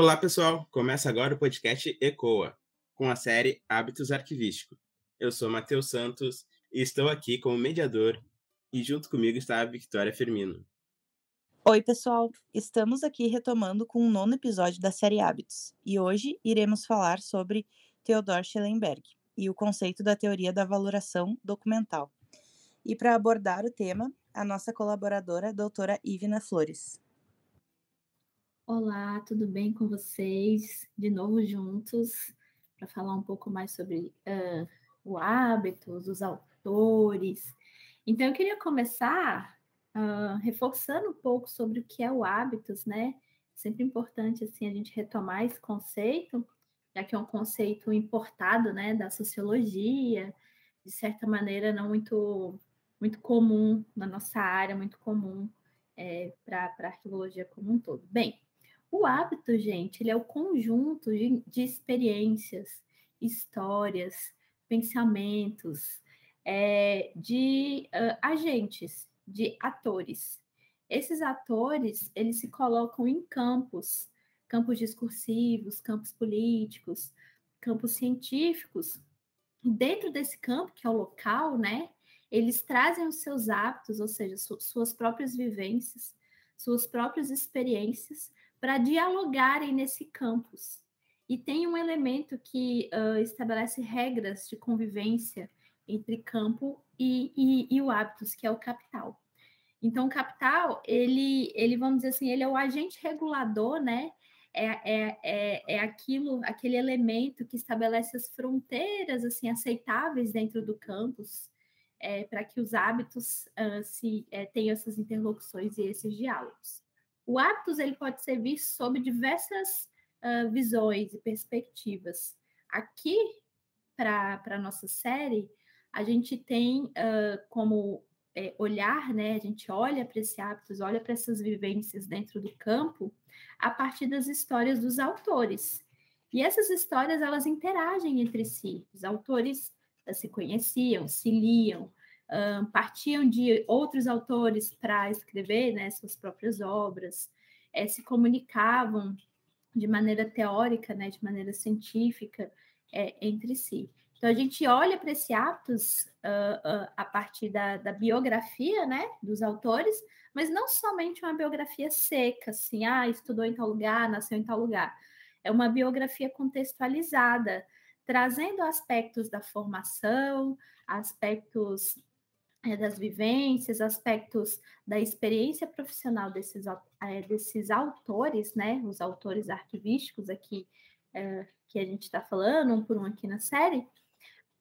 Olá, pessoal! Começa agora o podcast ECOA, com a série Hábitos Arquivísticos. Eu sou Matheus Santos e estou aqui como mediador, e junto comigo está a Victoria Firmino. Oi, pessoal! Estamos aqui retomando com o nono episódio da série Hábitos, e hoje iremos falar sobre Theodor Schellenberg e o conceito da teoria da valoração documental. E para abordar o tema, a nossa colaboradora, a doutora Ivna Flores. Olá, tudo bem com vocês? De novo juntos para falar um pouco mais sobre uh, o hábitos, os autores. Então, eu queria começar uh, reforçando um pouco sobre o que é o hábitos, né? Sempre importante assim a gente retomar esse conceito, já que é um conceito importado, né, da sociologia, de certa maneira não muito muito comum na nossa área, muito comum é, para a arqueologia como um todo. Bem, o hábito, gente, ele é o conjunto de, de experiências, histórias, pensamentos, é, de uh, agentes, de atores. Esses atores, eles se colocam em campos, campos discursivos, campos políticos, campos científicos. Dentro desse campo, que é o local, né, eles trazem os seus hábitos, ou seja, su suas próprias vivências, suas próprias experiências, para dialogarem nesse campus. E tem um elemento que uh, estabelece regras de convivência entre campo e, e, e, o hábitos, que é o capital. Então, o capital, ele, ele, vamos dizer assim, ele é o agente regulador, né? É, é, é, é aquilo, aquele elemento que estabelece as fronteiras assim aceitáveis dentro do campus é, para que os hábitos uh, se é, tenham essas interlocuções e esses diálogos. O hábitos ele pode ser visto sob diversas uh, visões e perspectivas. Aqui, para a nossa série, a gente tem uh, como é, olhar, né? A gente olha para esses hábitos, olha para essas vivências dentro do campo a partir das histórias dos autores. E essas histórias elas interagem entre si. Os autores uh, se conheciam, se liam, um, partiam de outros autores para escrever né, suas próprias obras, é, se comunicavam de maneira teórica, né, de maneira científica é, entre si. Então, a gente olha para esse Atos uh, uh, a partir da, da, biografia né, dos autores, mas não somente uma biografia seca, assim, ah, estudou em tal lugar, nasceu em tal lugar. É uma biografia contextualizada, trazendo aspectos da formação, aspectos é, das vivências, aspectos da experiência profissional desses, é, desses autores, né, os autores arquivísticos aqui é, que a gente está falando, um por um aqui na série,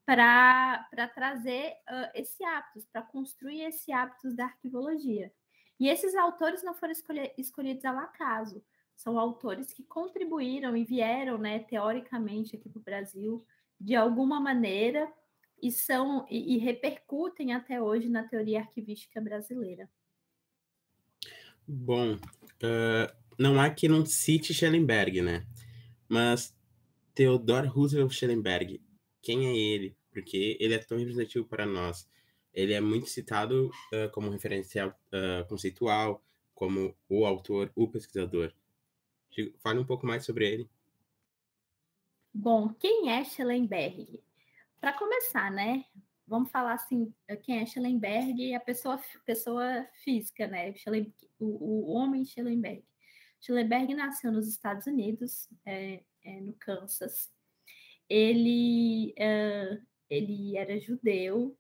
para trazer uh, esse hábitos, para construir esse hábitos da arquivologia. E esses autores não foram escolher, escolhidos ao acaso, são autores que contribuíram e vieram, né, teoricamente aqui para o Brasil, de alguma maneira, e são e, e repercutem até hoje na teoria arquivística brasileira. Bom, uh, não há que não cite Schellenberg, né? Mas Theodor Roosevelt Schellenberg, quem é ele? Porque ele é tão representativo para nós. Ele é muito citado uh, como referencial uh, conceitual, como o autor, o pesquisador. Fale um pouco mais sobre ele. Bom, quem é Schellenberg? Para começar, né? Vamos falar assim, quem é Schellenberg e a pessoa, pessoa física, né? o, o homem Schellenberg. Schellenberg nasceu nos Estados Unidos, é, é, no Kansas. Ele, é, ele era judeu,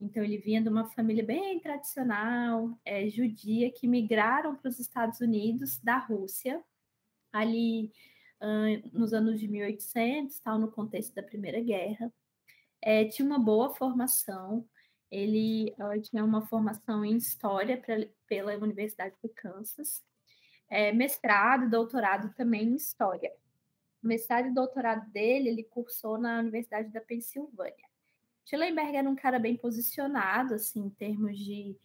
então ele vinha de uma família bem tradicional, é, judia, que migraram para os Estados Unidos da Rússia, ali uh, nos anos de 1800, tal, no contexto da Primeira Guerra é, tinha uma boa formação, ele tinha uma formação em História pra, pela Universidade do Kansas, é, mestrado e doutorado também em História. O mestrado e doutorado dele, ele cursou na Universidade da Pensilvânia. Schellenberg era um cara bem posicionado, assim, em termos de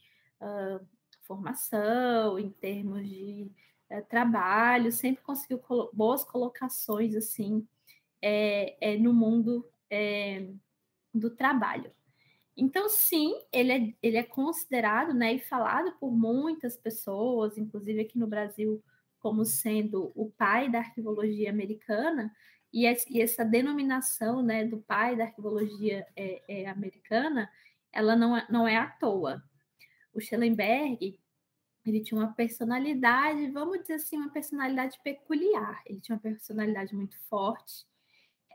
uh, formação, em termos de uh, trabalho, sempre conseguiu colo boas colocações, assim, é, é, no mundo é, do trabalho. Então, sim, ele é, ele é considerado né, e falado por muitas pessoas, inclusive aqui no Brasil, como sendo o pai da arquivologia americana, e, essa denominação né, do pai da arquivologia é, é, americana, ela não é, não é à toa. O Schellenberg, ele tinha uma personalidade, vamos dizer assim, uma personalidade peculiar. Ele tinha uma personalidade muito forte,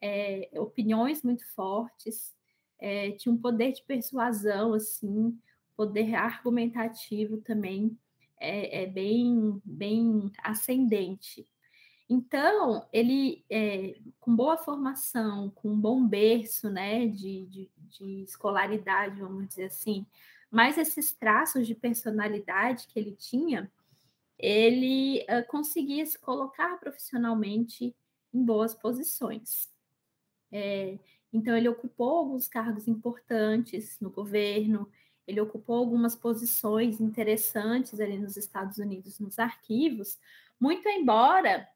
é, opiniões muito fortes, é, tinha um poder de persuasão, assim, poder argumentativo também é, é bem, bem ascendente. Então, ele, é, com boa formação, com um bom berço né, de, de, de, escolaridade, vamos dizer assim, mas esses traços de personalidade que ele tinha, ele uh, conseguia se colocar profissionalmente em boas posições. É, então, ele ocupou alguns cargos importantes no governo, ele ocupou algumas posições interessantes ali nos Estados Unidos, nos arquivos, muito embora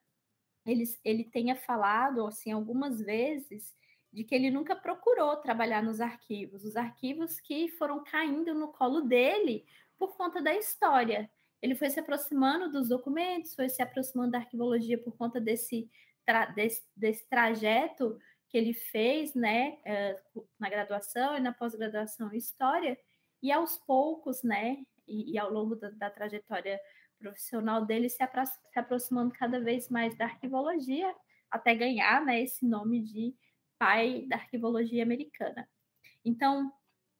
ele, ele tenha falado assim algumas vezes de que ele nunca procurou trabalhar nos arquivos, os arquivos que foram caindo no colo dele por conta da história. Ele foi se aproximando dos documentos, foi se aproximando da arquivologia por conta desse, tra desse, desse trajeto que ele fez né, eh, na graduação e na pós-graduação em História, e aos poucos, né, e, e ao longo da, da, trajetória profissional dele, se, apro se, aproximando cada vez mais da arquivologia, até ganhar né, esse nome de pai da arquivologia americana. Então,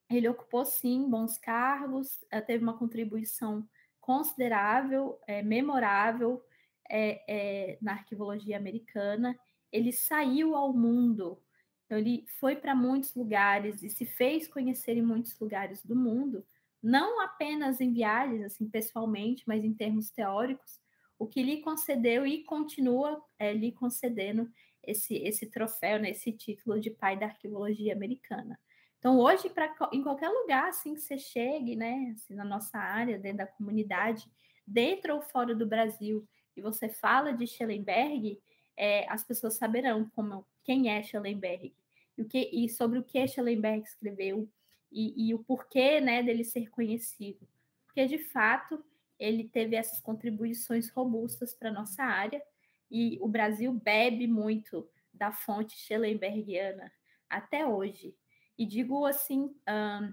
ele ocupou, sim, bons cargos, eh, teve uma contribuição considerável, é, memorável é, é, na arquivologia americana, ele saiu ao mundo. Então, ele foi para muitos lugares e se fez conhecer em muitos lugares do mundo, não apenas em viagens, assim, pessoalmente, mas em termos teóricos, o que lhe concedeu e continua é, lhe concedendo esse, esse troféu, né, esse título de pai da arqueologia americana. Então, hoje, pra, em qualquer lugar assim que você chegue, né, assim, na nossa área, dentro da comunidade, dentro ou fora do Brasil, e você fala de Schellenberg, é, as pessoas saberão como, quem é Schellenberg e, o que, e sobre o que Schellenberg escreveu e, e o porquê né, dele ser conhecido. Porque, de fato, ele teve essas contribuições robustas para a nossa área e o Brasil bebe muito da fonte Schellenbergiana até hoje. E digo assim, um,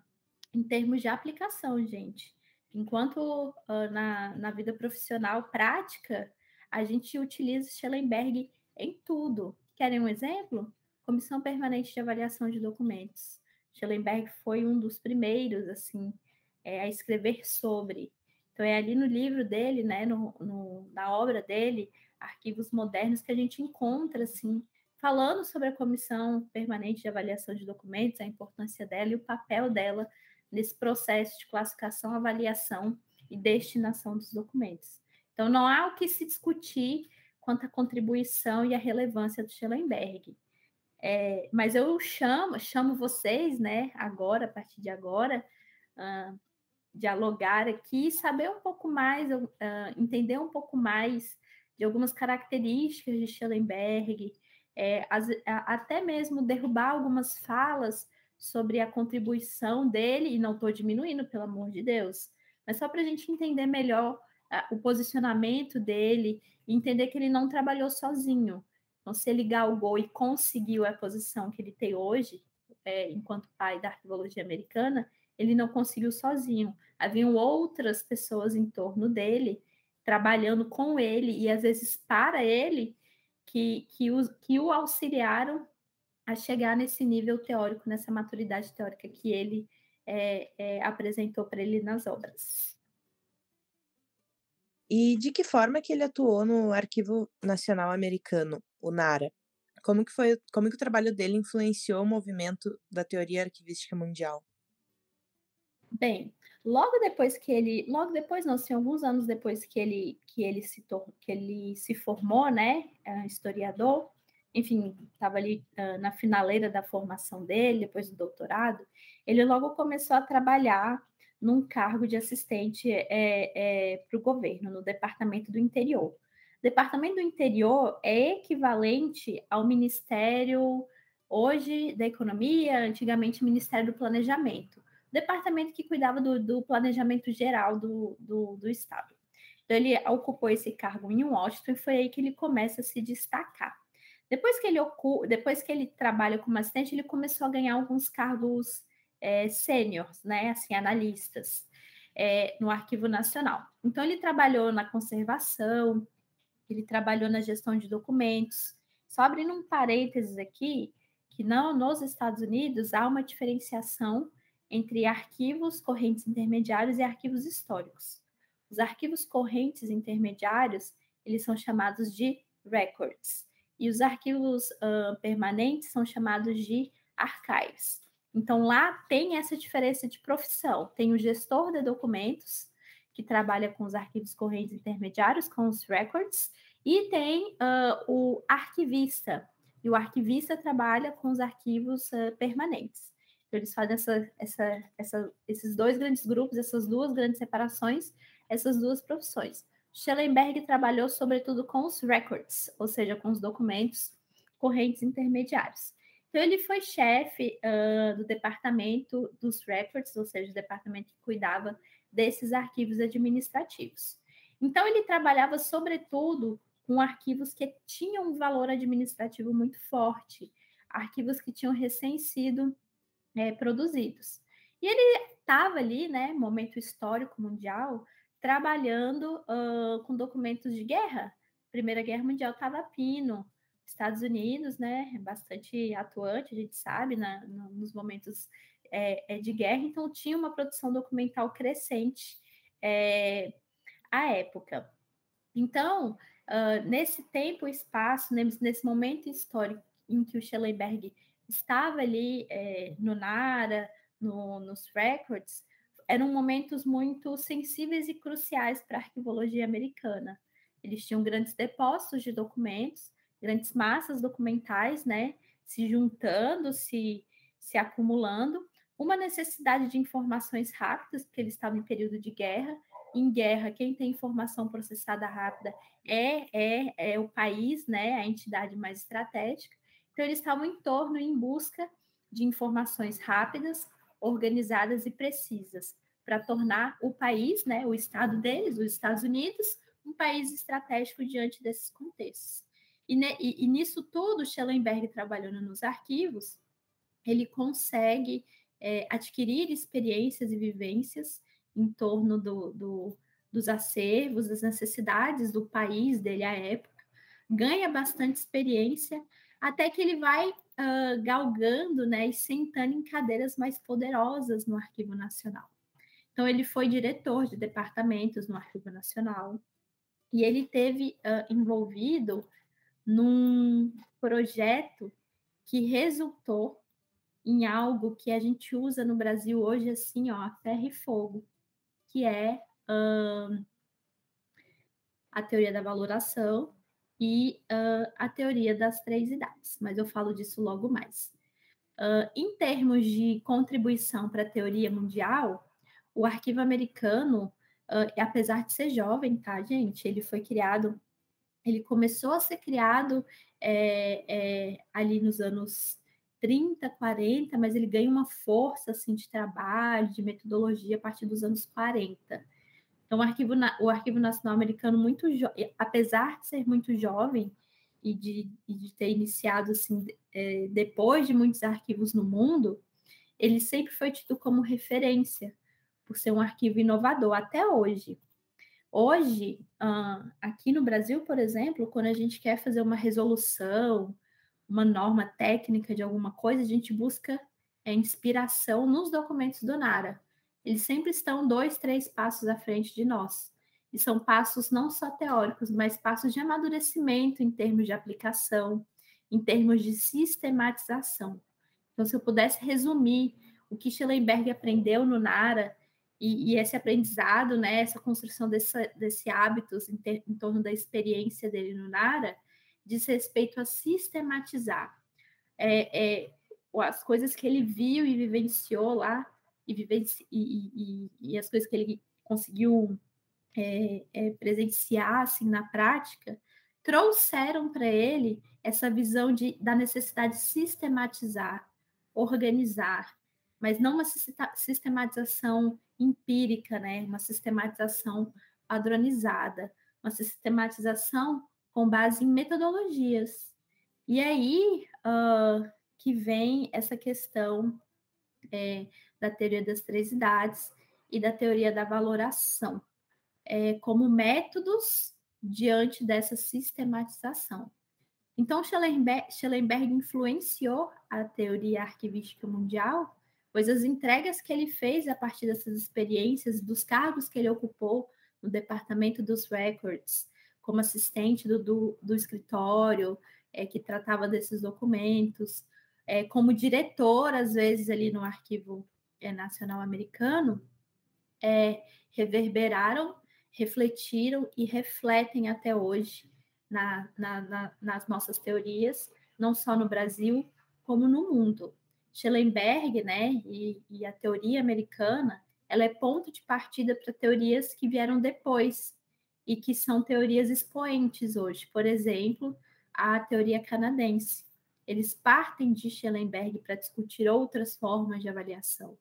em termos de aplicação, gente. Enquanto uh, na, na vida profissional prática, a gente utiliza Schellenberg em tudo. Querem um exemplo? Comissão Permanente de Avaliação de Documentos. Schellenberg foi um dos primeiros, assim, é, a escrever sobre. Então, é ali no livro dele, né, no, no, na obra dele, Arquivos Modernos, que a gente encontra, assim, falando sobre a Comissão Permanente de Avaliação de Documentos, a importância dela e o papel dela nesse processo de classificação, avaliação e destinação dos documentos. Então, não há o que se discutir quanto à contribuição e a relevância do Schellenberg. É, mas eu chamo, chamo vocês, né, agora, a partir de agora, uh, dialogar aqui, saber um pouco mais, uh, entender um pouco mais de algumas características de Schellenberg, é, as, a, até mesmo derrubar algumas falas sobre a contribuição dele, e não estou diminuindo, pelo amor de Deus, mas só para a gente entender melhor o posicionamento dele entender que ele não trabalhou sozinho. Então, se ele galgou e conseguiu a posição que ele tem hoje, é, enquanto pai da arqueologia americana, ele não conseguiu sozinho. Haviam outras pessoas em torno dele, trabalhando com ele e às vezes para ele, que, que, o, que o auxiliaram a chegar nesse nível teórico, nessa maturidade teórica que ele é, é, apresentou para ele nas obras. E de que forma que ele atuou no Arquivo Nacional Americano, o NARA? Como que foi, como que o trabalho dele influenciou o movimento da teoria arquivística mundial? Bem, logo depois que ele, logo depois não, assim, alguns anos depois que ele que ele se que ele se formou, né, é, historiador, enfim, estava ali uh, na finaleira da formação dele, depois do doutorado, ele logo começou a trabalhar num cargo de assistente é, é, para o governo, no Departamento do Interior. Departamento do Interior é equivalente ao Ministério, hoje, da Economia, antigamente Ministério do Planejamento. Departamento que cuidava do, do planejamento geral do, do, do Estado. Então, ele ocupou esse cargo em Washington e foi aí que ele começa a se destacar. Depois que ele, depois que ele trabalha como assistente, ele começou a ganhar alguns cargos é, né, assim, analistas, é, no Arquivo Nacional. Então, ele trabalhou na conservação, ele trabalhou na gestão de documentos. Só abrindo um parênteses aqui, que não nos Estados Unidos há uma diferenciação entre arquivos correntes intermediários e arquivos históricos. Os arquivos correntes intermediários, eles são chamados de records, e os arquivos uh, permanentes são chamados de archives. Então, lá tem essa diferença de profissão. Tem o gestor de documentos, que trabalha com os arquivos correntes intermediários, com os records, e tem uh, o arquivista, e o arquivista trabalha com os arquivos uh, permanentes. Então, eles fazem essa, essa, essa, esses dois grandes grupos, essas duas grandes separações, essas duas profissões. Schellenberg trabalhou sobretudo com os records, ou seja, com os documentos correntes intermediários. Então, ele foi chefe uh, do departamento dos records, ou seja, o departamento que cuidava desses arquivos administrativos. Então, ele trabalhava, sobretudo, com arquivos que tinham um valor administrativo muito forte, arquivos que tinham recém sido é, produzidos. E ele estava ali, né, momento histórico mundial, trabalhando uh, com documentos de guerra. Primeira Guerra Mundial estava pino, Estados Unidos, né, é bastante atuante, a gente sabe, na, nos momentos é, é, de guerra, então tinha uma produção documental crescente é, à época. Então, uh, nesse tempo e espaço, nesse, nesse, momento histórico em que o Schellenberg estava ali é, no NARA, no, nos records, eram momentos muito sensíveis e cruciais para a arquivologia americana. Eles tinham grandes depósitos de documentos, grandes massas documentais, né, se juntando, se, se acumulando, uma necessidade de informações rápidas, porque eles estavam em período de guerra. Em guerra, quem tem informação processada rápida é, é, é o país, né, a entidade mais estratégica. Então, eles estavam em torno, em busca de informações rápidas, organizadas e precisas, para tornar o país, né, o estado deles, os Estados Unidos, um país estratégico diante desses contextos. E, ne, e, e nisso tudo, Schellenberg trabalhando nos arquivos, ele consegue é, adquirir experiências e vivências em torno do, do, dos acervos, das necessidades do país dele à época, ganha bastante experiência, até que ele vai uh, galgando né, e sentando em cadeiras mais poderosas no Arquivo Nacional. Então, ele foi diretor de departamentos no Arquivo Nacional, e ele teve uh, envolvido num projeto que resultou em algo que a gente usa no Brasil hoje assim, ó, a ferro e fogo, que é uh, a teoria da valoração e uh, a teoria das três idades, mas eu falo disso logo mais. Uh, em termos de contribuição para a teoria mundial, o arquivo americano, apesar de ser jovem, tá, gente? Ele foi criado ele começou a ser criado é, é, ali nos anos 30, 40, mas ele ganha uma força assim de trabalho, de metodologia a partir dos anos 40. Então, o Arquivo, o Arquivo Nacional Americano, muito apesar de ser muito jovem e de, e de ter iniciado assim, é, depois de muitos arquivos no mundo, ele sempre foi tido como referência, por ser um arquivo inovador até hoje. Hoje, aqui no Brasil, por exemplo, quando a gente quer fazer uma resolução, uma norma técnica de alguma coisa, a gente busca é, inspiração nos documentos do NARA. Eles sempre estão dois, três passos à frente de nós. E são passos não só teóricos, mas passos de amadurecimento em termos de aplicação, em termos de sistematização. Então, se eu pudesse resumir o que Schellenberg aprendeu no NARA e, e, esse aprendizado, né, essa construção desse, desse hábitos em, ter, em torno da experiência dele no Nara, diz respeito a sistematizar. É, é, as coisas que ele viu e vivenciou lá, e, vivenci, e, e, e as coisas que ele conseguiu é, é presenciar assim, na prática, trouxeram para ele essa visão de, da necessidade de sistematizar, organizar, mas não uma sistematização empírica, né? Uma sistematização padronizada, uma sistematização com base em metodologias. E aí uh, que vem essa questão é, da teoria das três idades e da teoria da valoração, é, como métodos diante dessa sistematização. Então, Schellenberg, Schellenberg influenciou a teoria arquivística mundial, pois as entregas que ele fez a partir dessas experiências, dos cargos que ele ocupou no departamento dos records, como assistente do, do, do escritório é, que tratava desses documentos, é, como diretor, às vezes, ali no Arquivo é, Nacional Americano, reverberaram, refletiram e refletem até hoje na, na, na, nas nossas teorias, não só no Brasil, como no mundo. Schellenberg, né, e, e a teoria americana, ela é ponto de partida para teorias que vieram depois e que são teorias expoentes hoje. Por exemplo, a teoria canadense. Eles partem de Schellenberg para discutir outras formas de avaliação.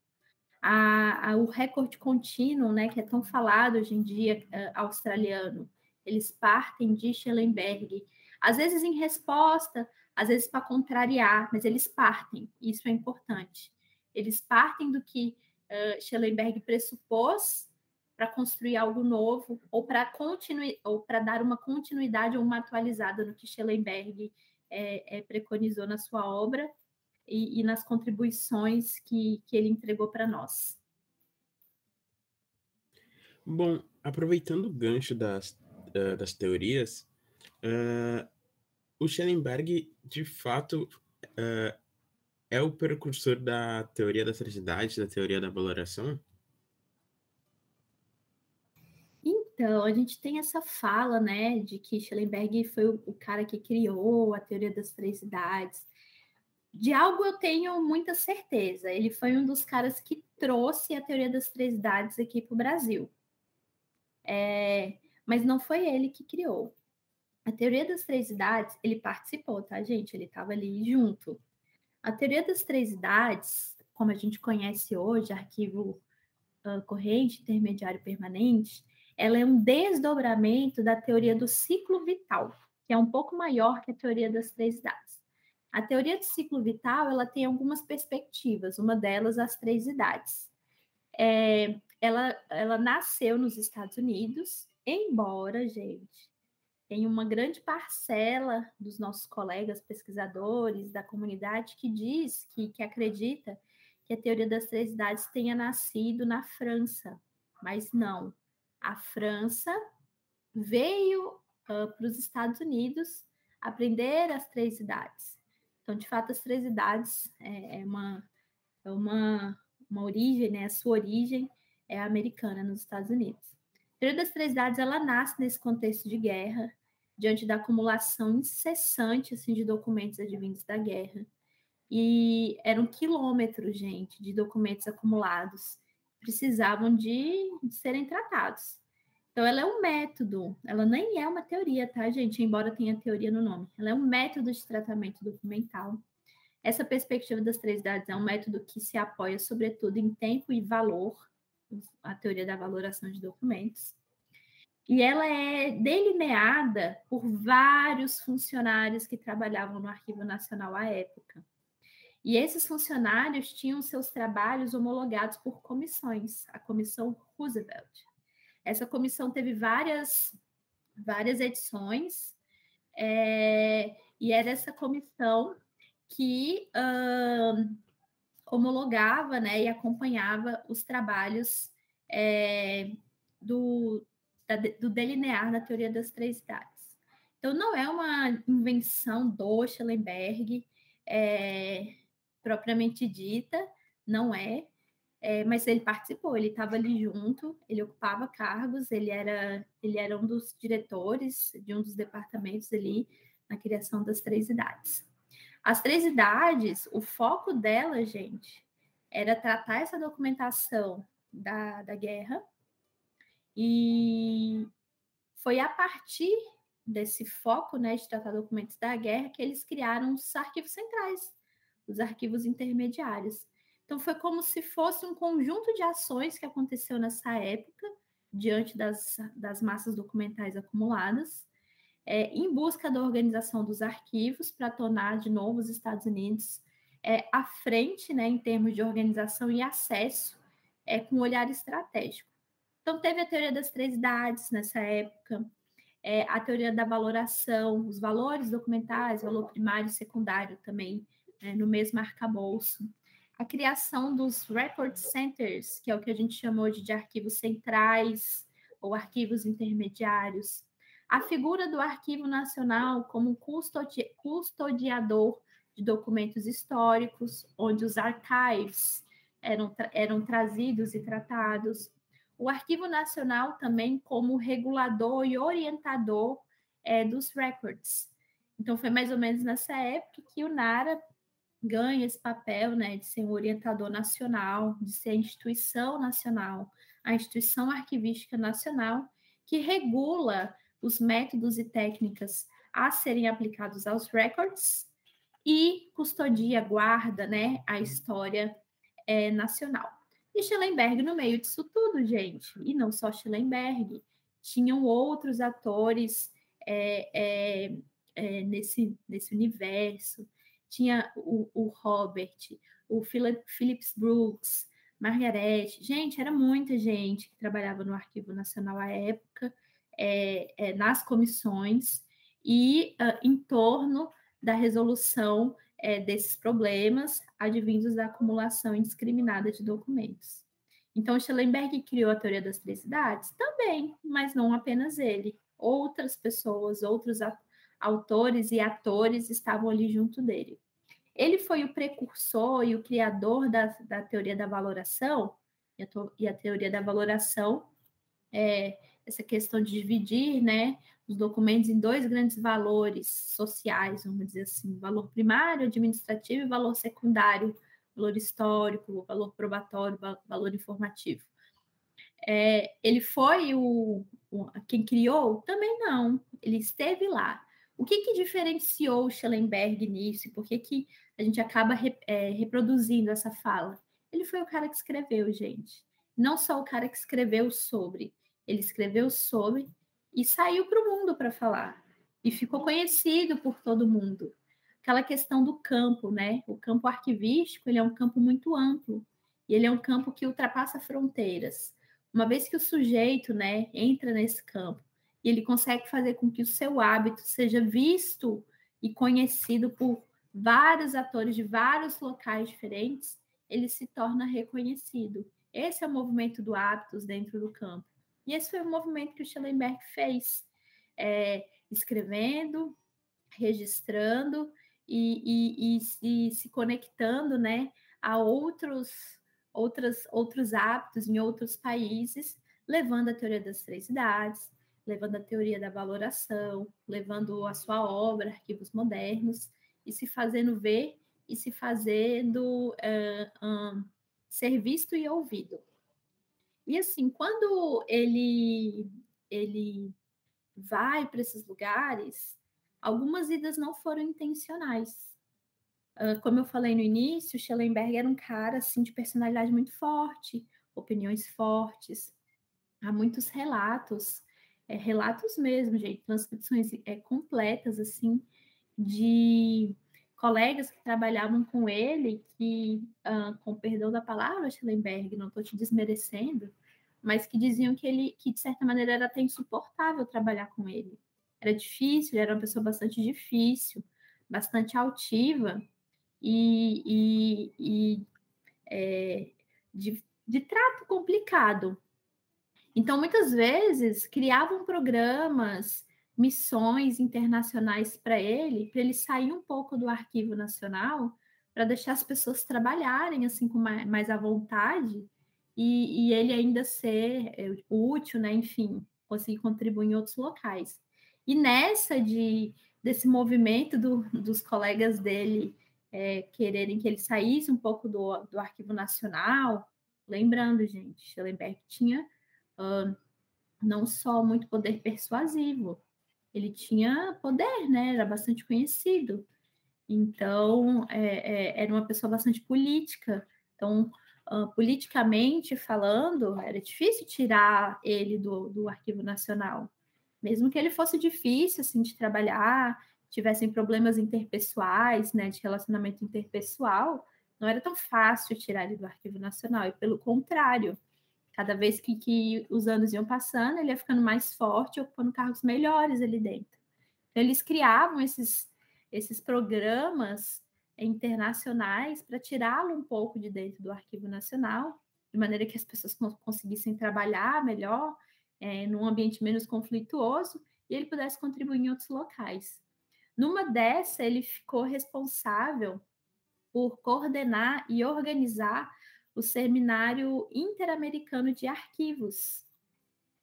A, a, o recorde contínuo, né, que é tão falado hoje em dia, uh, australiano, eles partem de Schellenberg, às vezes em resposta, às vezes para contrariar, mas eles partem, isso é importante. Eles partem do que uh, Schellenberg pressupôs para construir algo novo ou para ou para dar uma continuidade ou uma atualizada no que Schellenberg é, é, preconizou na sua obra e, e nas contribuições que, que ele entregou para nós. Bom, aproveitando o gancho das, das teorias, uh, o Schellenberg, de fato, uh, é o precursor da teoria da seriedade, da teoria da valoração? Então, a gente tem essa fala, né, de que Schellenberg foi o, o cara que criou a teoria das três idades, de algo eu tenho muita certeza. Ele foi um dos caras que trouxe a teoria das três idades aqui para o Brasil. É, mas não foi ele que criou. A teoria das três idades, ele participou, tá, gente? Ele estava ali junto. A teoria das três idades, como a gente conhece hoje, arquivo uh, corrente, intermediário permanente, ela é um desdobramento da teoria do ciclo vital, que é um pouco maior que a teoria das três idades. A teoria do ciclo vital ela tem algumas perspectivas, uma delas as três idades. É, ela, ela nasceu nos Estados Unidos, embora, gente, tem uma grande parcela dos nossos colegas pesquisadores da comunidade que diz que, que acredita que a teoria das três idades tenha nascido na França, mas não. A França veio uh, para os Estados Unidos aprender as três idades. Então, de fato, as três idades é, é uma, é uma, uma origem, né? A sua origem é americana nos Estados Unidos. A teoria das três idades ela nasce nesse contexto de guerra, diante da acumulação incessante assim, de documentos advindos da guerra. E eram quilômetros, gente, de documentos acumulados, precisavam de, de serem tratados. Então, ela é um método, ela nem é uma teoria, tá, gente? Embora tenha teoria no nome. Ela é um método de tratamento documental. Essa perspectiva das três idades é um método que se apoia, sobretudo, em tempo e valor, a teoria da valoração de documentos. E ela é delineada por vários funcionários que trabalhavam no Arquivo Nacional à época. E esses funcionários tinham seus trabalhos homologados por comissões, a Comissão Roosevelt, essa comissão teve várias, várias edições, é, e era essa comissão que homologava né, e acompanhava os trabalhos é, do, do delinear da teoria das três idades. Então, não é uma invenção do Schellenberg é, propriamente dita, não é, é, mas ele participou, ele estava ali junto, ele ocupava cargos, ele era, ele era um dos diretores de um dos departamentos ali na criação das três idades. As três idades, o foco dela, gente, era tratar essa documentação da, da guerra, e foi a partir desse foco né, de tratar documentos da guerra que eles criaram os arquivos centrais, os arquivos intermediários. Então, foi como se fosse um conjunto de ações que aconteceu nessa época, diante das, das massas documentais acumuladas, é, em busca da organização dos arquivos para tornar de novo os Estados Unidos é, à frente né, em termos de organização e acesso é, com olhar estratégico. Então, teve a teoria das três idades nessa época, é, a teoria da valoração, os valores documentais, valor primário e secundário também, né, no mesmo arcabouço. A criação dos record centers, que é o que a gente chamou de, de arquivos centrais ou arquivos intermediários. A figura do Arquivo Nacional como custodi custodiador de documentos históricos, onde os archives eram, tra eram trazidos e tratados o Arquivo Nacional também como regulador e orientador é, dos records. Então, foi mais ou menos nessa época que o NARA ganha esse papel né, de ser um orientador nacional, de ser a instituição nacional, a instituição arquivística nacional, que regula os métodos e técnicas a serem aplicados aos records e custodia, guarda né, a história é, nacional. E Schellenberg no meio disso tudo, gente. E não só Schellenberg, tinham outros atores é, é, é, nesse, nesse universo. Tinha o, o Robert, o Philip, Phillips Brooks, Margarete. Gente, era muita gente que trabalhava no Arquivo Nacional à época, é, é, nas comissões e uh, em torno da resolução é, desses problemas advindos da acumulação indiscriminada de documentos. Então, Schellenberg criou a teoria das três idades? Também, mas não apenas ele. Outras pessoas, outros autores e atores estavam ali junto dele. Ele foi o precursor e o criador da, da teoria da valoração, e a, e a teoria da valoração é essa questão de dividir né, os documentos em dois grandes valores sociais, vamos dizer assim, valor primário, administrativo e valor secundário, valor histórico, valor probatório, valor informativo. É, ele foi o, o, quem criou? Também não. Ele esteve lá. O que, que diferenciou Schellenberg nisso? Por que, que a gente acaba re, é, reproduzindo essa fala? Ele foi o cara que escreveu, gente. Não só o cara que escreveu sobre. Ele escreveu sobre e saiu para o mundo para falar e ficou conhecido por todo mundo. Aquela questão do campo, né? O campo arquivístico ele é um campo muito amplo e ele é um campo que ultrapassa fronteiras. Uma vez que o sujeito, né, entra nesse campo e ele consegue fazer com que o seu hábito seja visto e conhecido por vários atores de vários locais diferentes, ele se torna reconhecido. Esse é o movimento do hábitos dentro do campo. E esse foi o movimento que o Schellenberg fez, é, escrevendo, registrando e, e, e, e, se conectando né, a outros, outros, outros hábitos em outros países, levando a teoria das três idades, levando a teoria da valoração, levando a sua obra, arquivos modernos, e se fazendo ver e se fazendo uh, um, ser visto e ouvido. E assim, quando ele ele vai para esses lugares, algumas idas não foram intencionais. Como eu falei no início, Schellenberg era um cara assim de personalidade muito forte, opiniões fortes. Há muitos relatos, é, relatos mesmo, gente, transcrições é, completas assim de colegas que trabalhavam com ele, que, uh, com perdão da palavra, Schellenberg, não estou te desmerecendo, mas que diziam que ele, que de certa maneira era até insuportável trabalhar com ele. Era difícil, ele era uma pessoa bastante difícil, bastante altiva e, e, e é, de, de trato complicado. Então, muitas vezes, criavam programas, missões internacionais para ele, para ele sair um pouco do arquivo nacional, para deixar as pessoas trabalharem assim com mais, mais à vontade e, e ele ainda ser é, útil, né? Enfim, conseguir contribuir em outros locais. E nessa de desse movimento do, dos colegas dele é, quererem que ele saísse um pouco do, do Arquivo Nacional, lembrando, gente, Schellenberg tinha uh, não só muito poder persuasivo, ele tinha poder, né? Era bastante conhecido. Então, é, é, era uma pessoa bastante política. Então, uh, politicamente falando, era difícil tirar ele do, do Arquivo Nacional. Mesmo que ele fosse difícil assim, de trabalhar, tivessem problemas interpessoais, né, de relacionamento interpessoal, não era tão fácil tirar ele do Arquivo Nacional, e pelo contrário, cada vez que, que os anos iam passando, ele ia ficando mais forte, ocupando cargos melhores ali dentro. Então, eles criavam esses, esses programas internacionais para tirá-lo um pouco de dentro do Arquivo Nacional, de maneira que as pessoas conseguissem trabalhar melhor, é, num ambiente menos conflituoso, e ele pudesse contribuir em outros locais. Numa dessa, ele ficou responsável por coordenar e organizar o Seminário Interamericano de Arquivos,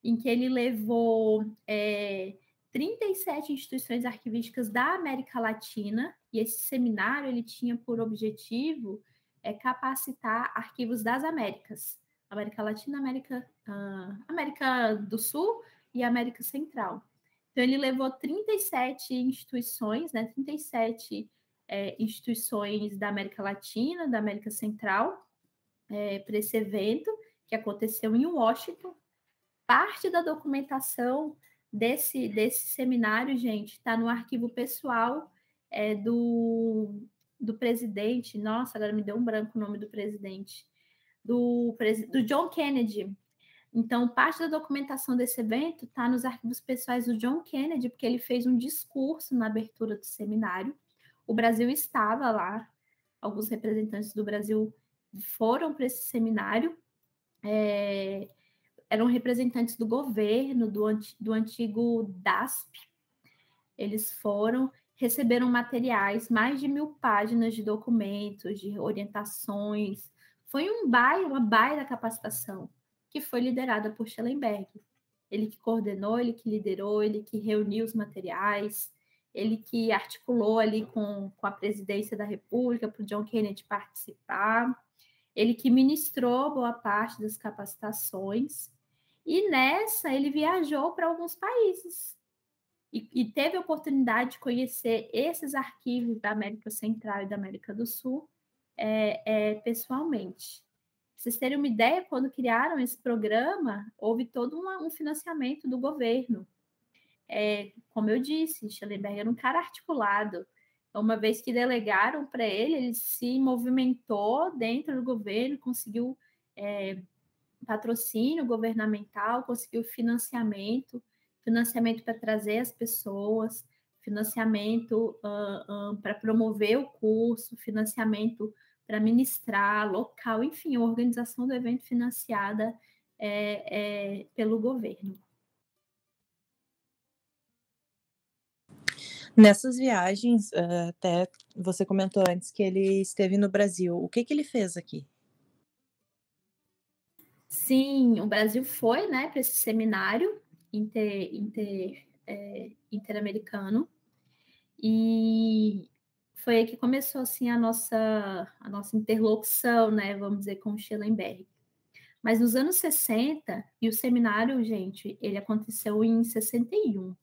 em que ele levou é, 37 instituições arquivísticas da América Latina, e esse seminário ele tinha por objetivo é, capacitar arquivos das Américas, América Latina, América, uh, América do Sul e América Central. Então, ele levou 37 instituições, né, 37 é, instituições da América Latina, da América Central, é, para esse evento, que aconteceu em Washington. Parte da documentação desse, desse seminário, gente, está no arquivo pessoal é, do, do presidente. Nossa, agora me deu um branco o nome do presidente. Do, do John Kennedy, então, parte da documentação desse evento está nos arquivos pessoais do John Kennedy, porque ele fez um discurso na abertura do seminário. O Brasil estava lá, alguns representantes do Brasil foram para esse seminário, é, eram representantes do governo, do, do antigo DASP. Eles foram, receberam materiais, mais de mil páginas de documentos, de orientações. Foi um baile, uma baile da capacitação que foi liderada por Schellenberg. Ele que coordenou, ele que liderou, ele que reuniu os materiais, ele que articulou ali com, com a presidência da República para o John Kennedy participar, ele que ministrou boa parte das capacitações, e nessa ele viajou para alguns países e, e, teve a oportunidade de conhecer esses arquivos da América Central e da América do Sul é, é, pessoalmente. Pra vocês terem uma ideia, quando criaram esse programa, houve todo um financiamento do governo. É, como eu disse, Schellenberg era um cara articulado. Uma vez que delegaram para ele, ele se movimentou dentro do governo, conseguiu é, patrocínio governamental, conseguiu financiamento, financiamento para trazer as pessoas, financiamento uh, uh, para promover o curso, financiamento para ministrar, local, enfim, a organização do evento financiada é, é, pelo governo. Nessas viagens, eh, até você comentou antes que ele esteve no Brasil. O que, que ele fez aqui? Sim, o Brasil foi né, para esse seminário inter, inter, é, interamericano e foi aí que começou assim a nossa a nossa interlocução, né, vamos dizer, com o Schellenberg. Mas nos anos 60, e o seminário, gente, ele aconteceu em 61.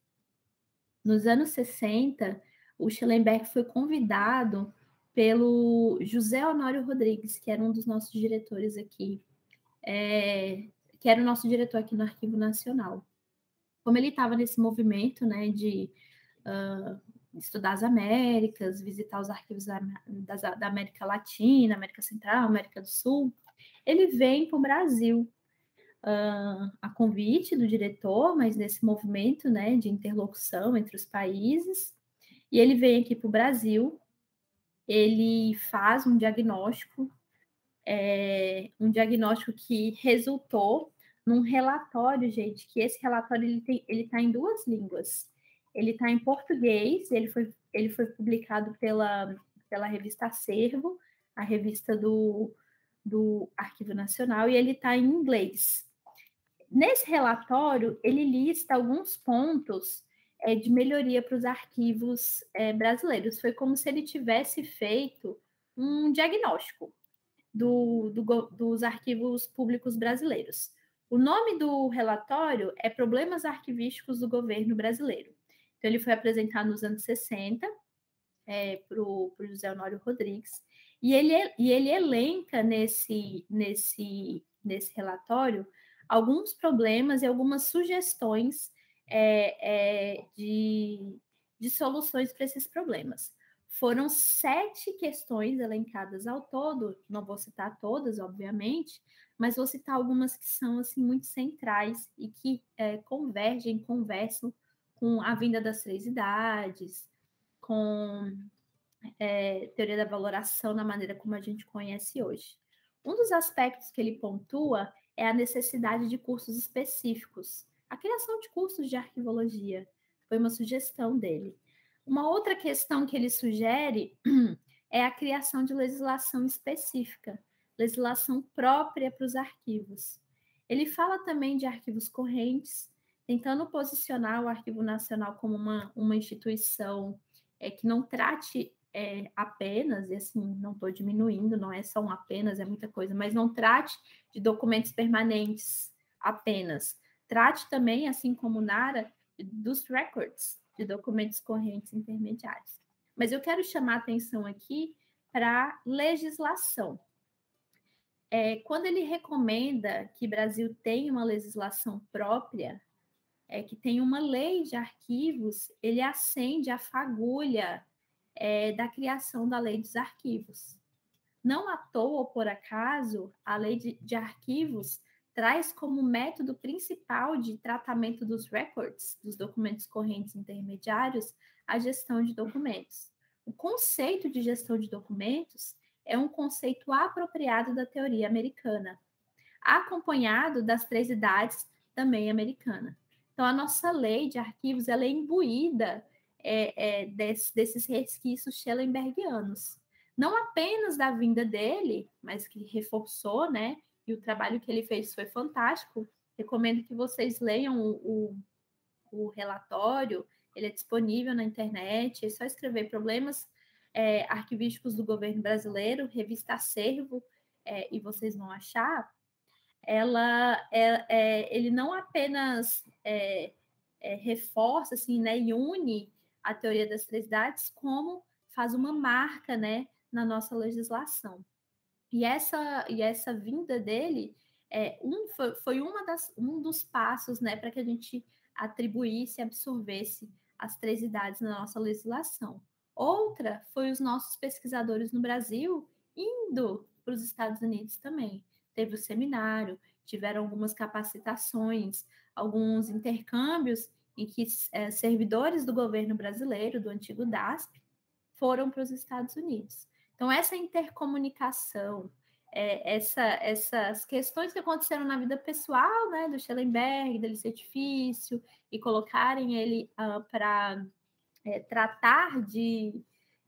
Nos anos 60, o Schellenberg foi convidado pelo José Honório Rodrigues, que era um dos nossos diretores aqui, é, que era o nosso diretor aqui no Arquivo Nacional. Como ele estava nesse movimento né, de uh, estudar as Américas, visitar os arquivos da, da, da América Latina, América Central, América do Sul, ele vem para o Brasil uh, a convite do diretor, mas nesse movimento né, de interlocução entre os países, e ele vem aqui para o Brasil, ele faz um diagnóstico, é, um diagnóstico que resultou num relatório, gente, que esse relatório ele está em duas línguas. Ele está em português, ele foi, ele foi publicado pela, pela revista Acervo, a revista do, do Arquivo Nacional, e ele está em inglês. Nesse relatório, ele lista alguns pontos é, de melhoria para os arquivos é, brasileiros. Foi como se ele tivesse feito um diagnóstico do, do, dos arquivos públicos brasileiros. O nome do relatório é Problemas Arquivísticos do Governo Brasileiro. Então, ele foi apresentado nos anos 60 é, para o José Honório Rodrigues. E ele, e ele elenca nesse, nesse, nesse relatório alguns problemas e algumas sugestões é, é, de, de soluções para esses problemas. Foram sete questões elencadas ao todo, não vou citar todas, obviamente, mas vou citar algumas que são assim muito centrais e que é, convergem, conversam com a vinda das três idades, com é, teoria da valoração na maneira como a gente conhece hoje. Um dos aspectos que ele pontua é a necessidade de cursos específicos, a criação de cursos de arquivologia. Foi uma sugestão dele. Uma outra questão que ele sugere é a criação de legislação específica, legislação própria para os arquivos. Ele fala também de arquivos correntes, tentando posicionar o Arquivo Nacional como uma, uma instituição é, que não trate é, apenas, e assim, não estou diminuindo, não é só um apenas, é muita coisa, mas não trate de documentos permanentes apenas. Trate também, assim como Nara, dos records, de documentos correntes intermediários. Mas eu quero chamar atenção aqui para a legislação. É, quando ele recomenda que o Brasil tenha uma legislação própria, é, que tenha uma lei de arquivos, ele acende a fagulha é, da criação da lei dos arquivos. Não à toa ou por acaso, a lei de, de arquivos traz como método principal de tratamento dos records, dos documentos correntes intermediários, a gestão de documentos. O conceito de gestão de documentos é um conceito apropriado da teoria americana, acompanhado das três idades também americana. Então, a nossa lei de arquivos ela é imbuída é, é, desse, desses resquícios schellenbergianos. Não apenas da vinda dele, mas que reforçou, né, e o trabalho que ele fez foi fantástico. Recomendo que vocês leiam o, o, o relatório, ele é disponível na internet, é só escrever problemas é, arquivísticos do governo brasileiro, revista Acervo, é, e vocês vão achar. Ela, é, é ele não apenas é, é, reforça assim, né, e une a teoria das três idades, como faz uma marca né, na nossa legislação. E essa, e essa vinda dele é, um, foi, foi uma das, um dos passos né, para que a gente atribuísse, absorvesse as três idades na nossa legislação. Outra foi os nossos pesquisadores no Brasil indo para os Estados Unidos também. Teve o seminário, tiveram algumas capacitações, alguns intercâmbios em que é, servidores do governo brasileiro, do antigo DASP, foram para os Estados Unidos. Então, essa intercomunicação, é, essa, essas questões que aconteceram na vida pessoal né, do Schellenberg, dele ser difícil, e colocarem ele uh, para é, tratar de,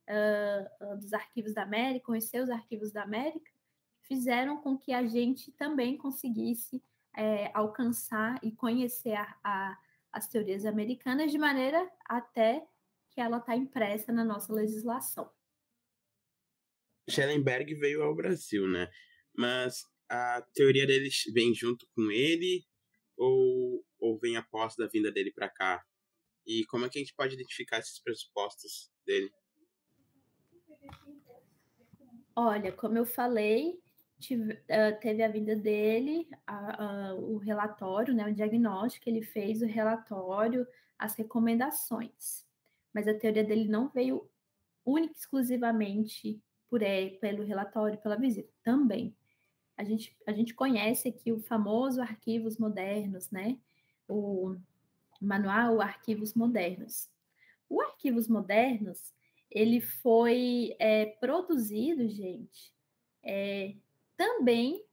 uh, dos arquivos da América, conhecer os arquivos da América, fizeram com que a gente também conseguisse é, alcançar e conhecer a, a, as teorias americanas de maneira até que ela está impressa na nossa legislação. Schellenberg veio ao Brasil, né? Mas a teoria dele vem junto com ele ou, ou vem após da vinda dele para cá? E como é que a gente pode identificar esses pressupostos dele? Olha, como eu falei, tive, uh, teve a vinda dele, a, a, o relatório, né, o diagnóstico, ele fez o relatório, as recomendações. Mas a teoria dele não veio única e exclusivamente por ele, pelo relatório, pela visita, também. A gente, a gente conhece aqui o famoso Arquivos Modernos, né? O manual Arquivos Modernos. O Arquivos Modernos, ele foi é, produzido, gente, é, também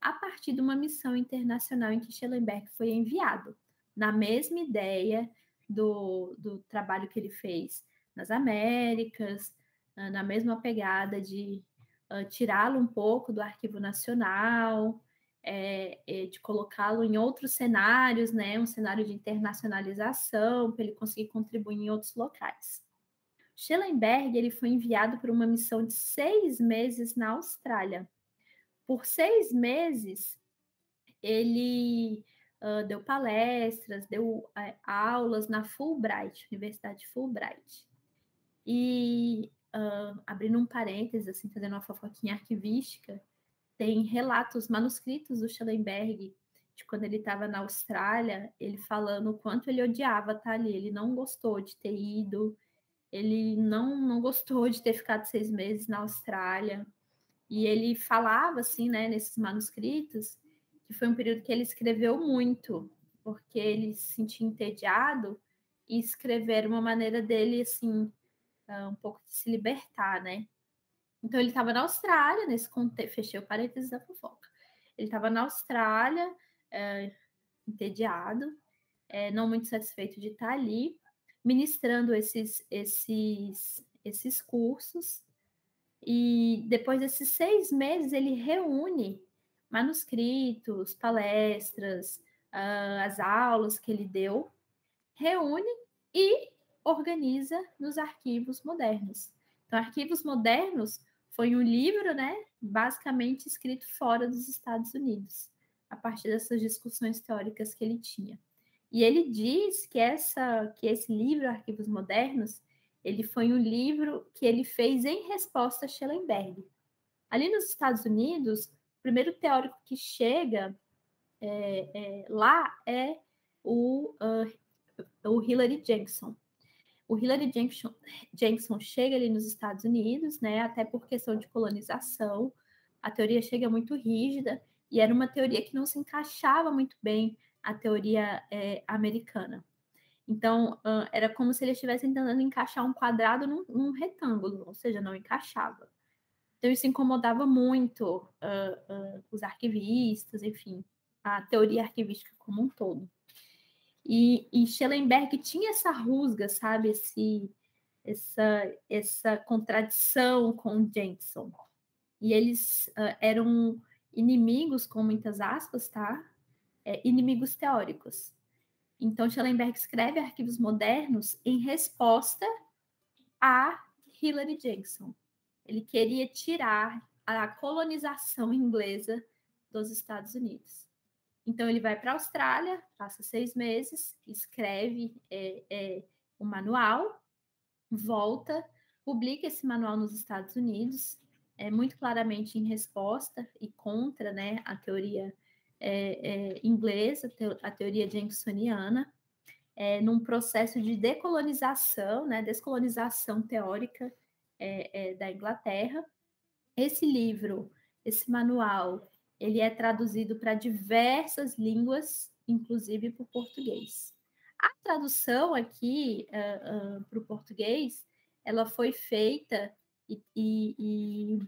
a partir de uma missão internacional em que Schellenberg foi enviado, na mesma ideia do, do trabalho que ele fez nas Américas, na mesma pegada de uh, tirá-lo um pouco do arquivo nacional, é, é, de colocá-lo em outros cenários, né, um cenário de internacionalização, para ele conseguir contribuir em outros locais. Schellenberg ele foi enviado para uma missão de seis meses na Austrália, por seis meses, ele uh, deu palestras, deu uh, aulas na Fulbright, Universidade Fulbright. E uh, abrindo um parênteses, assim, fazendo uma fofoquinha arquivística, tem relatos manuscritos do Schellenberg de quando ele estava na Austrália, ele falando o quanto ele odiava estar ali, ele não gostou de ter ido, ele não, não gostou de ter ficado seis meses na Austrália, e ele falava, assim, né, nesses manuscritos, que foi um período que ele escreveu muito, porque ele se sentia entediado, e escrever uma maneira dele, assim, uh, um pouco de se libertar, né? Então, ele estava na Austrália, nesse contexto, fechei o parênteses da fofoca. Ele estava na Austrália, é, entediado, é, não muito satisfeito de estar ali, ministrando esses, esses, esses cursos. E depois desses seis meses, ele reúne manuscritos, palestras, uh, as aulas que ele deu, reúne e organiza nos arquivos modernos. Então, Arquivos Modernos foi um livro, né, basicamente escrito fora dos Estados Unidos, a partir dessas discussões teóricas que ele tinha. E ele diz que essa, que esse livro, Arquivos Modernos, ele foi um livro que ele fez em resposta a Schellenberg. Ali nos Estados Unidos, o primeiro teórico que chega é, é, lá é o, uh, o Hillary Jackson. O Hillary Jackson, Jackson chega ali nos Estados Unidos, né, até por questão de colonização, a teoria chega muito rígida, e era uma teoria que não se encaixava muito bem à teoria é, americana. Então, era como se eles estivessem tentando encaixar um quadrado num, num, retângulo, ou seja, não encaixava. Então, isso incomodava muito uh, uh, os arquivistas, enfim, a teoria arquivística como um todo. E, e Schellenberg tinha essa rusga, sabe, esse, essa, essa contradição com Jensen. E eles uh, eram inimigos, com muitas aspas, tá? É, inimigos teóricos. Então, Schellenberg escreve arquivos modernos em resposta a Hillary Jackson. Ele queria tirar a colonização inglesa dos Estados Unidos. Então, ele vai para a Austrália, passa seis meses, escreve é, é, o manual, volta, publica esse manual nos Estados Unidos, é, muito claramente em resposta e contra né, a teoria é, é, inglesa, a teoria jenksoniana, é, num processo de decolonização, né, descolonização teórica é, é, da Inglaterra. Esse livro, esse manual, ele é traduzido para diversas línguas, inclusive para o português. A tradução aqui uh, uh, para o português, ela foi feita e, e,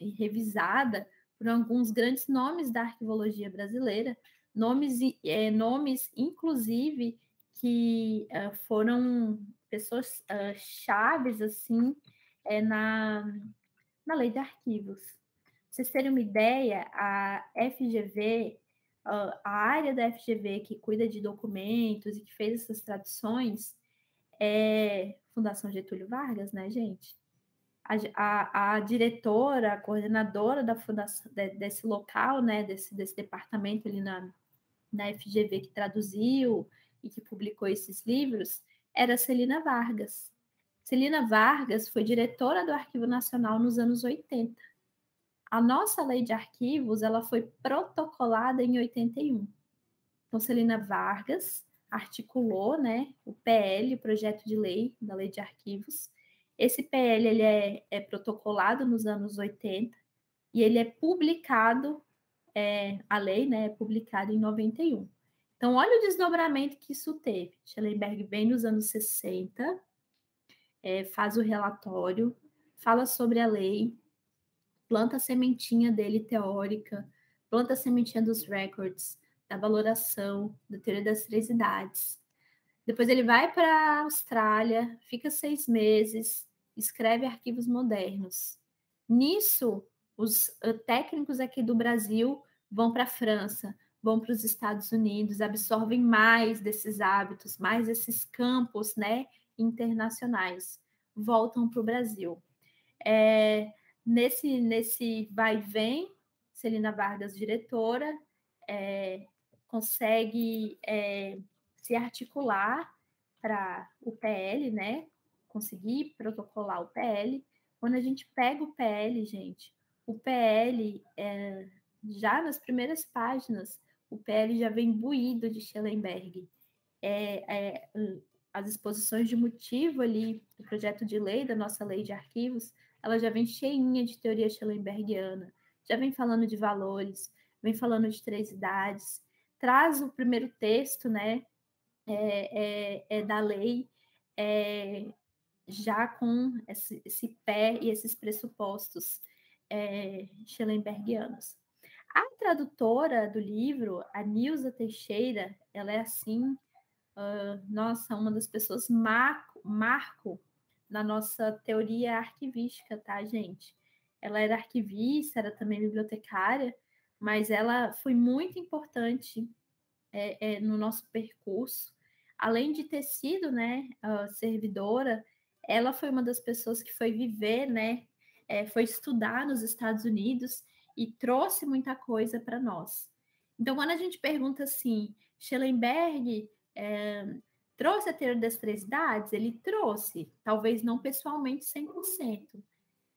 e, revisada por alguns grandes nomes da arquivologia brasileira, nomes, é, nomes inclusive que uh, foram pessoas chaves assim é, na, na lei de arquivos vocês terem uma ideia, a FGV, a área da FGV que cuida de documentos e que fez essas traduções é Fundação Getúlio Vargas, né, gente? A, a, diretora, a coordenadora da fundação de, desse local, né, desse, desse departamento ali na, na FGV que traduziu e que publicou esses livros, era Celina Vargas. Celina Vargas foi diretora do Arquivo Nacional nos anos 80. A nossa lei de arquivos, ela foi protocolada em 81. Então, Celina Vargas articulou, né, o PL, o projeto de lei da lei de arquivos. Esse PL ele é, é protocolado nos anos 80 e ele é publicado, é, a lei, né, é publicada em 91. Então, olha o desdobramento que isso teve. Schellenberg vem nos anos 60, é, faz o relatório, fala sobre a lei, planta a sementinha dele teórica, planta a sementinha dos records, da valoração, da teoria das três idades. Depois ele vai para a Austrália, fica seis meses, escreve arquivos modernos. Nisso, os uh, técnicos aqui do Brasil vão para a França, vão para os Estados Unidos, absorvem mais desses hábitos, mais esses campos né, internacionais, voltam para o Brasil. É, Nesse, nesse vai e vem, Celina Vargas, diretora, é, consegue é, se articular para o PL, né? Conseguir protocolar o PL, quando a gente pega o PL, gente, o PL, é, já nas primeiras páginas, o PL já vem buído de Schellenberg. É, é, as exposições de motivo ali do projeto de lei, da nossa lei de arquivos, ela já vem cheinha de teoria Schellenbergiana, já vem falando de valores, vem falando de três idades, traz o primeiro texto, né, é, é, é da lei, é, já com esse, esse, pé e esses pressupostos é, Schellenbergianos. A tradutora do livro, a Nilza Teixeira, ela é assim, uh, nossa, uma das pessoas marco, marco na nossa teoria arquivística, tá, gente? Ela era arquivista, era também bibliotecária, mas ela foi muito importante é, é, no nosso percurso. Além de ter sido, né, servidora, ela foi uma das pessoas que foi viver, né, é, foi estudar nos Estados Unidos e trouxe muita coisa para nós. Então, quando a gente pergunta assim, Schellenberg é, trouxe a teoria das três idades? Ele trouxe, talvez não pessoalmente 100%.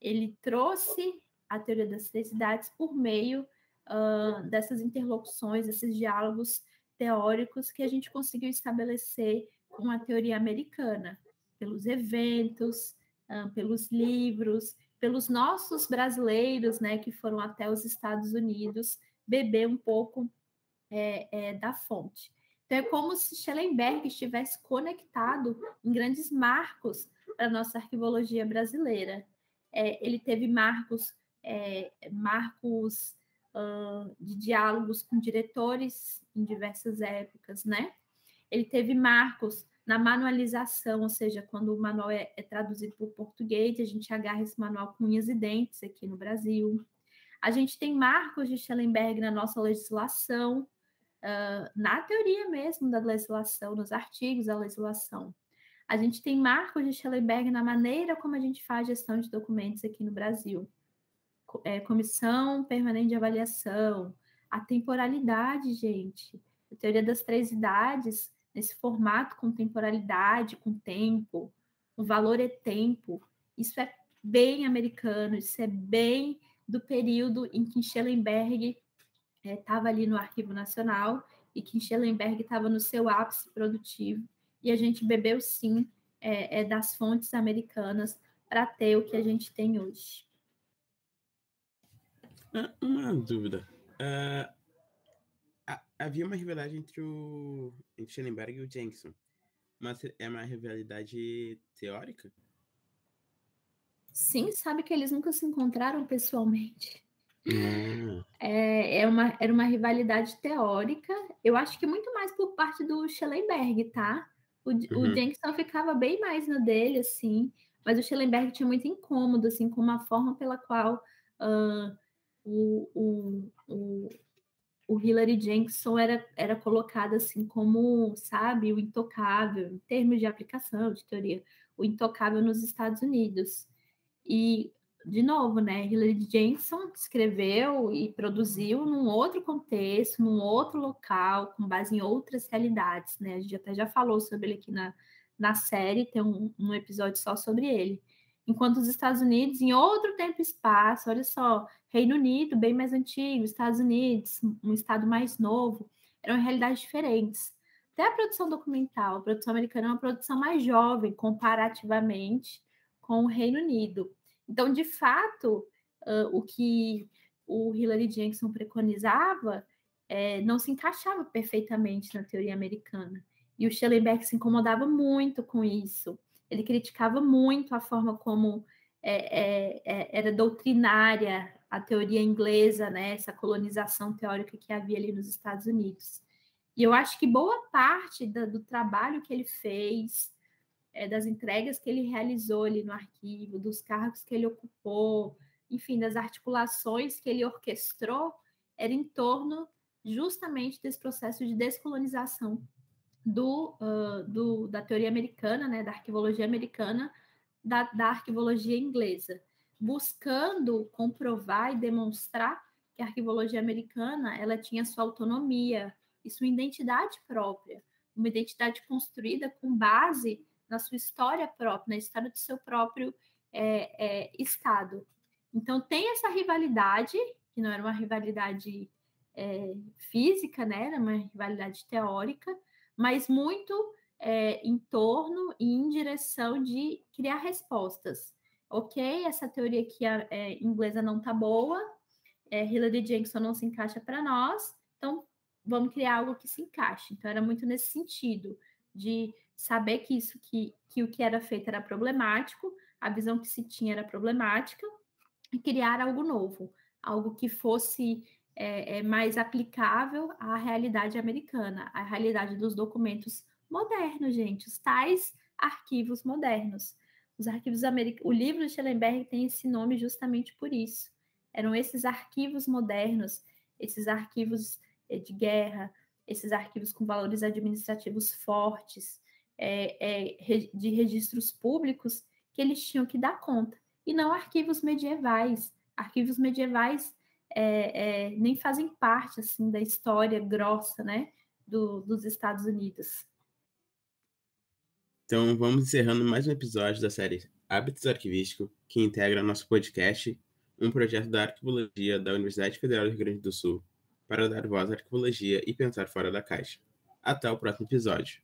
Ele trouxe a teoria das três idades por meio uh, dessas interlocuções, desses diálogos teóricos que a gente conseguiu estabelecer com a teoria americana, pelos eventos, uh, pelos livros, pelos nossos brasileiros, né, que foram até os Estados Unidos beber um pouco é, é, da fonte. Então, é como se Schellenberg estivesse conectado em grandes marcos para a nossa arquivologia brasileira. É, ele teve marcos, é, marcos de diálogos com diretores em diversas épocas, né? Ele teve marcos na manualização, ou seja, quando o manual é, é traduzido para o português, a gente agarra esse manual com unhas e dentes aqui no Brasil. A gente tem marcos de Schellenberg na nossa legislação, uh, na teoria mesmo da legislação, nos artigos da legislação. A gente tem marcos de Schellenberg na maneira como a gente faz gestão de documentos aqui no Brasil. É, comissão permanente de avaliação, a temporalidade, gente. A teoria das três idades nesse formato com temporalidade, com tempo, o valor é tempo. Isso é bem americano, isso é bem do período em que Schellenberg estava é, ali no Arquivo Nacional e que Schellenberg estava no seu ápice produtivo. E a gente bebeu, sim, é, é das fontes americanas para ter o que a gente tem hoje. Ah, uma dúvida. Uh, havia uma rivalidade entre o entre Schellenberg e o Jenkinson. Mas é uma rivalidade teórica? Sim, sabe que eles nunca se encontraram pessoalmente. Hum. É, é uma, era uma rivalidade teórica. Eu acho que muito mais por parte do Schellenberg, tá? O, uhum. o Jenkinson ficava bem mais na dele, assim. Mas o Schellenberg tinha muito incômodo, assim, com uma forma pela qual uh, o, o, o, o Hillary Jenkson era, era colocado assim como, sabe, o intocável, em termos de aplicação, de teoria, o intocável nos Estados Unidos. E, de novo, né, Hillary Jenkson escreveu e produziu num outro contexto, num outro local, com base em outras realidades, né? A gente até já falou sobre ele aqui na, na série, tem um, um episódio só sobre ele enquanto os Estados Unidos, em outro tempo e espaço, olha só, Reino Unido, bem mais antigo, Estados Unidos, um estado mais novo, eram realidades diferentes. Até a produção documental, a produção americana é uma produção mais jovem, comparativamente com o Reino Unido. Então, de fato, uh, o que o Hillary Jenkson preconizava é, não se encaixava perfeitamente na teoria americana. E o Schellenberg se incomodava muito com isso ele criticava muito a forma como é, é, é, era doutrinária a teoria inglesa, né, essa colonização teórica que havia ali nos Estados Unidos. E eu acho que boa parte da, do trabalho que ele fez, é, das entregas que ele realizou ali no arquivo, dos cargos que ele ocupou, enfim, das articulações que ele orquestrou, era em torno justamente desse processo de descolonização do, uh, do, da teoria americana, né, da arquivologia americana, da, da arquivologia inglesa, buscando comprovar e demonstrar que a arquivologia americana ela tinha sua autonomia e sua identidade própria, uma identidade construída com base na sua história própria, na história do seu próprio é, é, Estado. Então, tem essa rivalidade, que não era uma rivalidade é, física, né? era uma rivalidade teórica, mas muito é, em torno e em direção de criar respostas. Ok, essa teoria aqui é, inglesa não tá boa, é, Hillary Jackson não se encaixa para nós, então vamos criar algo que se encaixe. Então era muito nesse sentido de saber que isso que, que o que era feito era problemático, a visão que se tinha era problemática e criar algo novo, algo que fosse é, é, mais aplicável à realidade americana, à realidade dos documentos modernos, gente, os tais arquivos modernos. Os arquivos americanos. O livro de Schellenberg tem esse nome justamente por isso. Eram esses arquivos modernos, esses arquivos eh, de guerra, esses arquivos com valores administrativos fortes, é, é, de registros públicos, que eles tinham que dar conta. E não arquivos medievais. Arquivos medievais é, é nem fazem parte assim da história grossa né, do, dos Estados Unidos. Então, vamos encerrando mais um episódio da série Hábitos Arquivístico, que integra nosso podcast, um projeto da arquivologia da Universidade Federal do Rio Grande do Sul, para dar voz à arquivologia e pensar fora da caixa. Até o próximo episódio.